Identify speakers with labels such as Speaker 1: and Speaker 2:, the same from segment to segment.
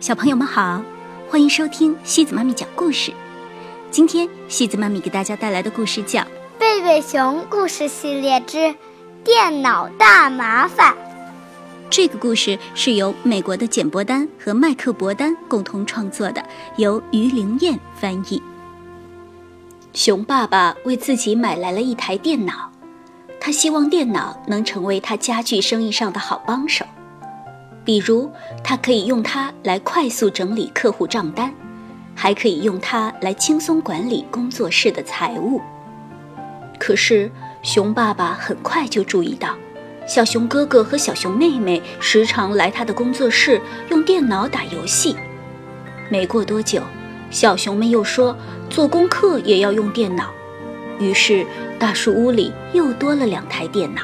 Speaker 1: 小朋友们好，欢迎收听西子妈咪讲故事。今天西子妈咪给大家带来的故事叫《
Speaker 2: 贝贝熊故事系列之电脑大麻烦》。
Speaker 1: 这个故事是由美国的简·伯丹和麦克·伯丹共同创作的，由于灵燕翻译。熊爸爸为自己买来了一台电脑，他希望电脑能成为他家具生意上的好帮手。比如，他可以用它来快速整理客户账单，还可以用它来轻松管理工作室的财务。可是，熊爸爸很快就注意到，小熊哥哥和小熊妹妹时常来他的工作室用电脑打游戏。没过多久，小熊们又说做功课也要用电脑，于是大树屋里又多了两台电脑。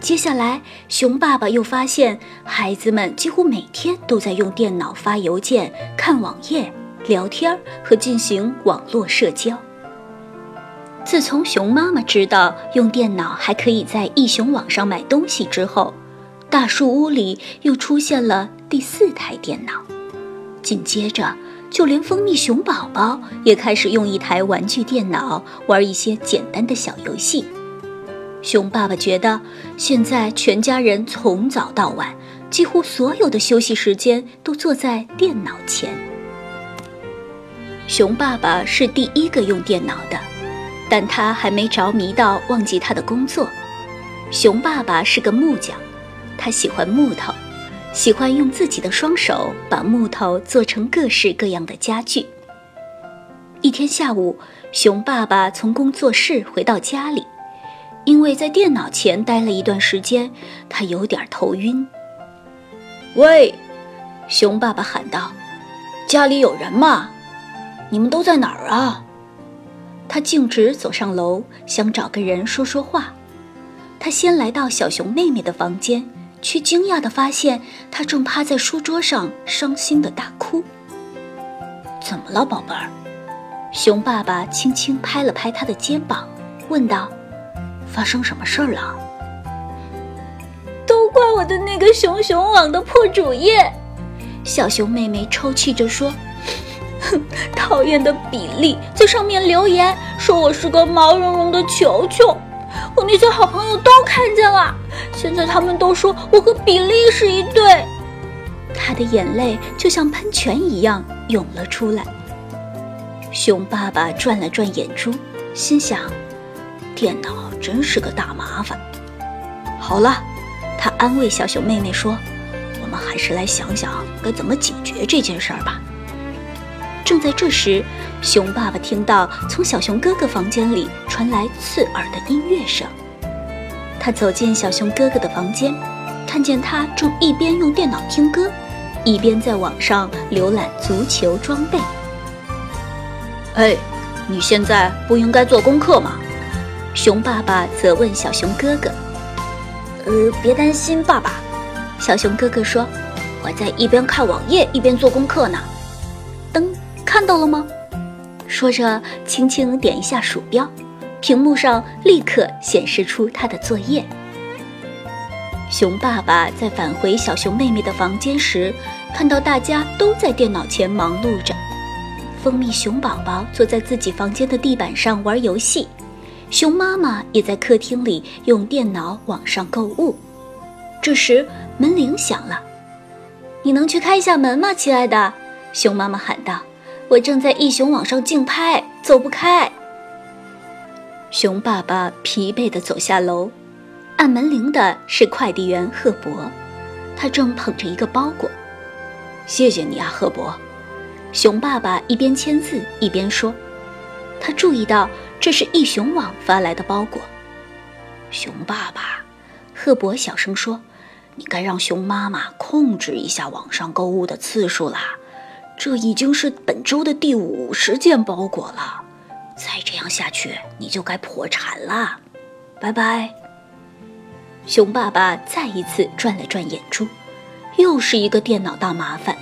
Speaker 1: 接下来，熊爸爸又发现，孩子们几乎每天都在用电脑发邮件、看网页、聊天和进行网络社交。自从熊妈妈知道用电脑还可以在易熊网上买东西之后，大树屋里又出现了第四台电脑。紧接着，就连蜂蜜熊宝宝也开始用一台玩具电脑玩一些简单的小游戏。熊爸爸觉得，现在全家人从早到晚，几乎所有的休息时间都坐在电脑前。熊爸爸是第一个用电脑的，但他还没着迷到忘记他的工作。熊爸爸是个木匠，他喜欢木头，喜欢用自己的双手把木头做成各式各样的家具。一天下午，熊爸爸从工作室回到家里。因为在电脑前待了一段时间，他有点头晕。
Speaker 3: 喂，熊爸爸喊道：“家里有人吗？你们都在哪儿啊？”
Speaker 1: 他径直走上楼，想找个人说说话。他先来到小熊妹妹的房间，却惊讶地发现她正趴在书桌上，伤心地大哭。
Speaker 3: 怎么了，宝贝儿？
Speaker 1: 熊爸爸轻轻拍了拍她的肩膀，问道。
Speaker 3: 发生什么事儿了？
Speaker 4: 都怪我的那个熊熊网的破主页！
Speaker 1: 小熊妹妹抽泣着说：“
Speaker 4: 哼，讨厌的比利在上面留言说我是个毛茸茸的球球，我那些好朋友都看见了，现在他们都说我和比利是一对。”
Speaker 1: 他的眼泪就像喷泉一样涌了出来。熊爸爸转了转眼珠，心想：电脑。真是个大麻烦。好了，他安慰小熊妹妹说：“我们还是来想想该怎么解决这件事儿吧。”正在这时，熊爸爸听到从小熊哥哥房间里传来刺耳的音乐声。他走进小熊哥哥的房间，看见他正一边用电脑听歌，一边在网上浏览足球装备。
Speaker 3: 哎，你现在不应该做功课吗？
Speaker 1: 熊爸爸责问小熊哥哥：“
Speaker 4: 呃，别担心，爸爸。”
Speaker 1: 小熊哥哥说：“
Speaker 4: 我在一边看网页一边做功课呢。”
Speaker 1: 噔，看到了吗？说着，轻轻点一下鼠标，屏幕上立刻显示出他的作业。熊爸爸在返回小熊妹妹的房间时，看到大家都在电脑前忙碌着。蜂蜜熊宝宝坐在自己房间的地板上玩游戏。熊妈妈也在客厅里用电脑网上购物。这时门铃响了，“
Speaker 4: 你能去开一下门吗，亲爱的？”熊妈妈喊道，“我正在一熊网上竞拍，走不开。”
Speaker 1: 熊爸爸疲惫地走下楼，按门铃的是快递员赫伯，他正捧着一个包裹。
Speaker 3: “谢谢你啊，赫伯。”
Speaker 1: 熊爸爸一边签字一边说，他注意到。这是易熊网发来的包裹，
Speaker 3: 熊爸爸，赫伯小声说：“你该让熊妈妈控制一下网上购物的次数啦。这已经是本周的第五十件包裹了，再这样下去你就该破产啦。”拜拜。
Speaker 1: 熊爸爸再一次转了转眼珠，又是一个电脑大麻烦。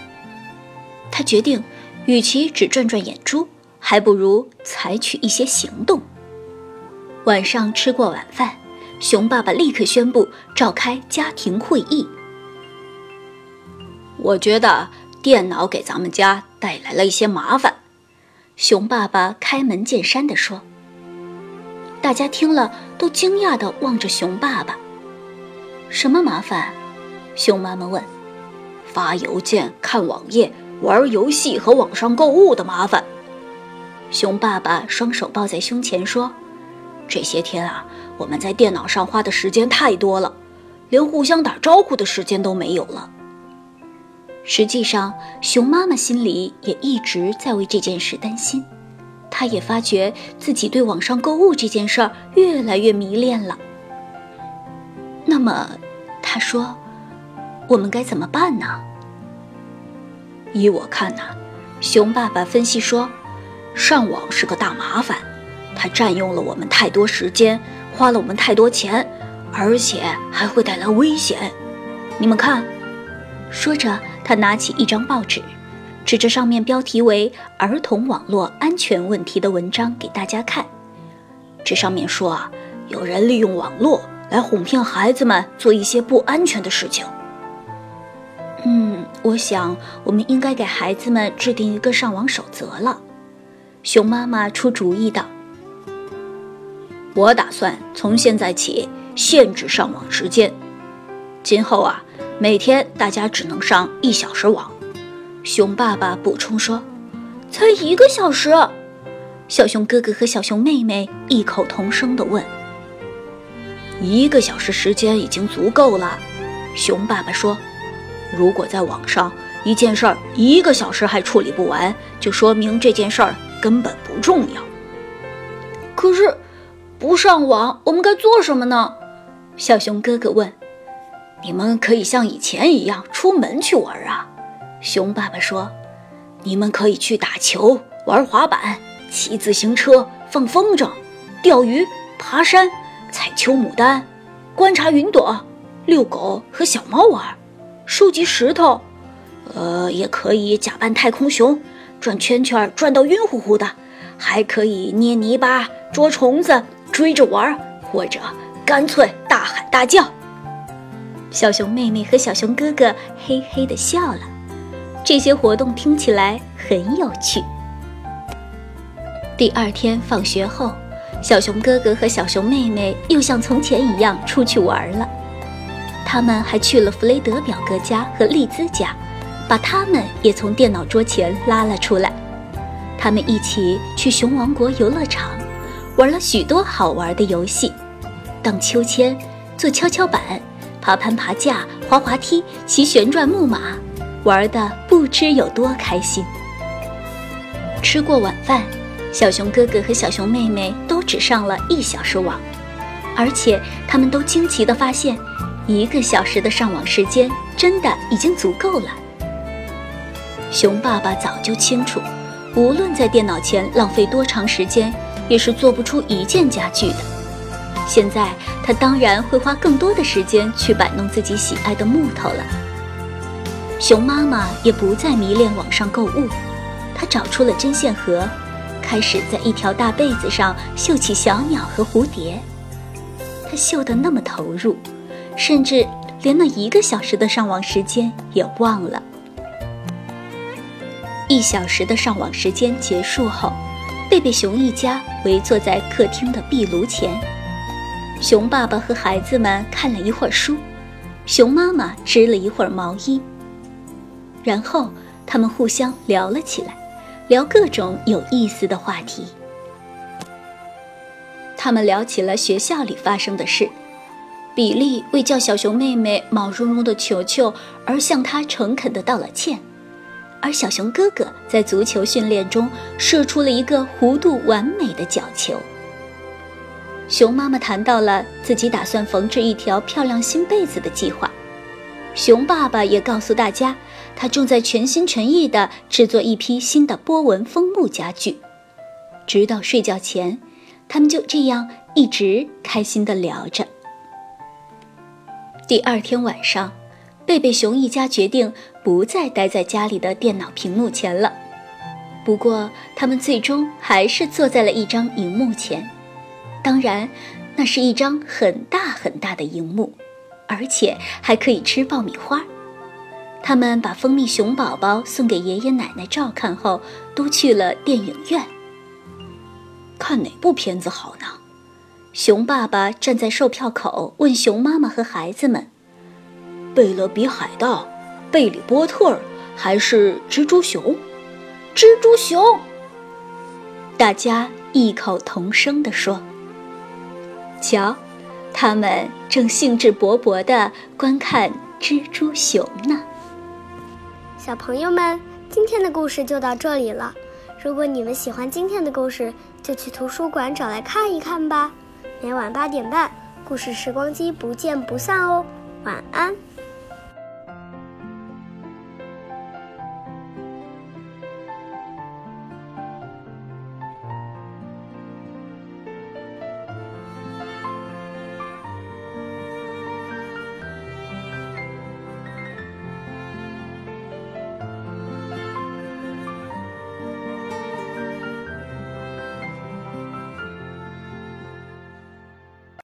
Speaker 1: 他决定，与其只转转眼珠。还不如采取一些行动。晚上吃过晚饭，熊爸爸立刻宣布召开家庭会议。
Speaker 3: 我觉得电脑给咱们家带来了一些麻烦。”
Speaker 1: 熊爸爸开门见山地说。大家听了都惊讶地望着熊爸爸。什么麻烦？熊妈妈问。
Speaker 3: 发邮件、看网页、玩游戏和网上购物的麻烦。
Speaker 1: 熊爸爸双手抱在胸前说：“
Speaker 3: 这些天啊，我们在电脑上花的时间太多了，连互相打招呼的时间都没有了。”
Speaker 1: 实际上，熊妈妈心里也一直在为这件事担心。她也发觉自己对网上购物这件事儿越来越迷恋了。那么，她说：“我们该怎么办呢？”
Speaker 3: 依我看呐，熊爸爸分析说，上网是个大麻烦，它占用了我们太多时间，花了我们太多钱，而且还会带来危险。你们看，
Speaker 1: 说着，他拿起一张报纸，指着上面标题为“儿童网络安全问题”的文章给大家看。
Speaker 3: 这上面说啊，有人利用网络来哄骗孩子们做一些不安全的事情。
Speaker 1: 嗯，我想我们应该给孩子们制定一个上网守则了。熊妈妈出主意道：“
Speaker 3: 我打算从现在起限制上网时间，今后啊，每天大家只能上一小时网。”
Speaker 1: 熊爸爸补充说：“才一个小时？”小熊哥哥和小熊妹妹异口同声地问：“
Speaker 3: 一个小时时间已经足够了。”熊爸爸说。如果在网上一件事儿一个小时还处理不完，就说明这件事儿根本不重要。
Speaker 4: 可是，不上网我们该做什么呢？
Speaker 1: 小熊哥哥问。
Speaker 3: 你们可以像以前一样出门去玩啊。熊爸爸说：“你们可以去打球、玩滑板、骑自行车、放风筝、钓鱼、爬山、采秋牡丹、观察云朵、遛狗和小猫玩。”收集石头，呃，也可以假扮太空熊，转圈圈转到晕乎乎的，还可以捏泥巴、捉虫子、追着玩，或者干脆大喊大叫。
Speaker 1: 小熊妹妹和小熊哥哥嘿嘿地笑了，这些活动听起来很有趣。第二天放学后，小熊哥哥和小熊妹妹又像从前一样出去玩了。他们还去了弗雷德表哥家和丽兹家，把他们也从电脑桌前拉了出来。他们一起去熊王国游乐场，玩了许多好玩的游戏，荡秋千、坐跷跷板、爬攀爬架、滑滑梯、骑旋转木马，玩的不知有多开心。吃过晚饭，小熊哥哥和小熊妹妹都只上了一小时网，而且他们都惊奇地发现。一个小时的上网时间真的已经足够了。熊爸爸早就清楚，无论在电脑前浪费多长时间，也是做不出一件家具的。现在他当然会花更多的时间去摆弄自己喜爱的木头了。熊妈妈也不再迷恋网上购物，她找出了针线盒，开始在一条大被子上绣起小鸟和蝴蝶。她绣得那么投入。甚至连那一个小时的上网时间也忘了。一小时的上网时间结束后，贝贝熊一家围坐在客厅的壁炉前。熊爸爸和孩子们看了一会儿书，熊妈妈织了一会儿毛衣。然后他们互相聊了起来，聊各种有意思的话题。他们聊起了学校里发生的事。比利为叫小熊妹妹毛茸茸的球球而向她诚恳地道了歉，而小熊哥哥在足球训练中射出了一个弧度完美的角球。熊妈妈谈到了自己打算缝制一条漂亮新被子的计划，熊爸爸也告诉大家，他正在全心全意地制作一批新的波纹枫木家具。直到睡觉前，他们就这样一直开心地聊着。第二天晚上，贝贝熊一家决定不再待在家里的电脑屏幕前了。不过，他们最终还是坐在了一张荧幕前。当然，那是一张很大很大的荧幕，而且还可以吃爆米花。他们把蜂蜜熊宝宝送给爷爷奶奶照看后，都去了电影院。
Speaker 3: 看哪部片子好呢？
Speaker 1: 熊爸爸站在售票口，问熊妈妈和孩子们：“
Speaker 3: 贝勒比海盗、贝里波特还是蜘蛛熊？”“
Speaker 4: 蜘蛛熊！”
Speaker 1: 大家异口同声地说。瞧，他们正兴致勃勃地观看蜘蛛熊呢。
Speaker 2: 小朋友们，今天的故事就到这里了。如果你们喜欢今天的故事，就去图书馆找来看一看吧。每晚八点半，故事时光机不见不散哦。晚安。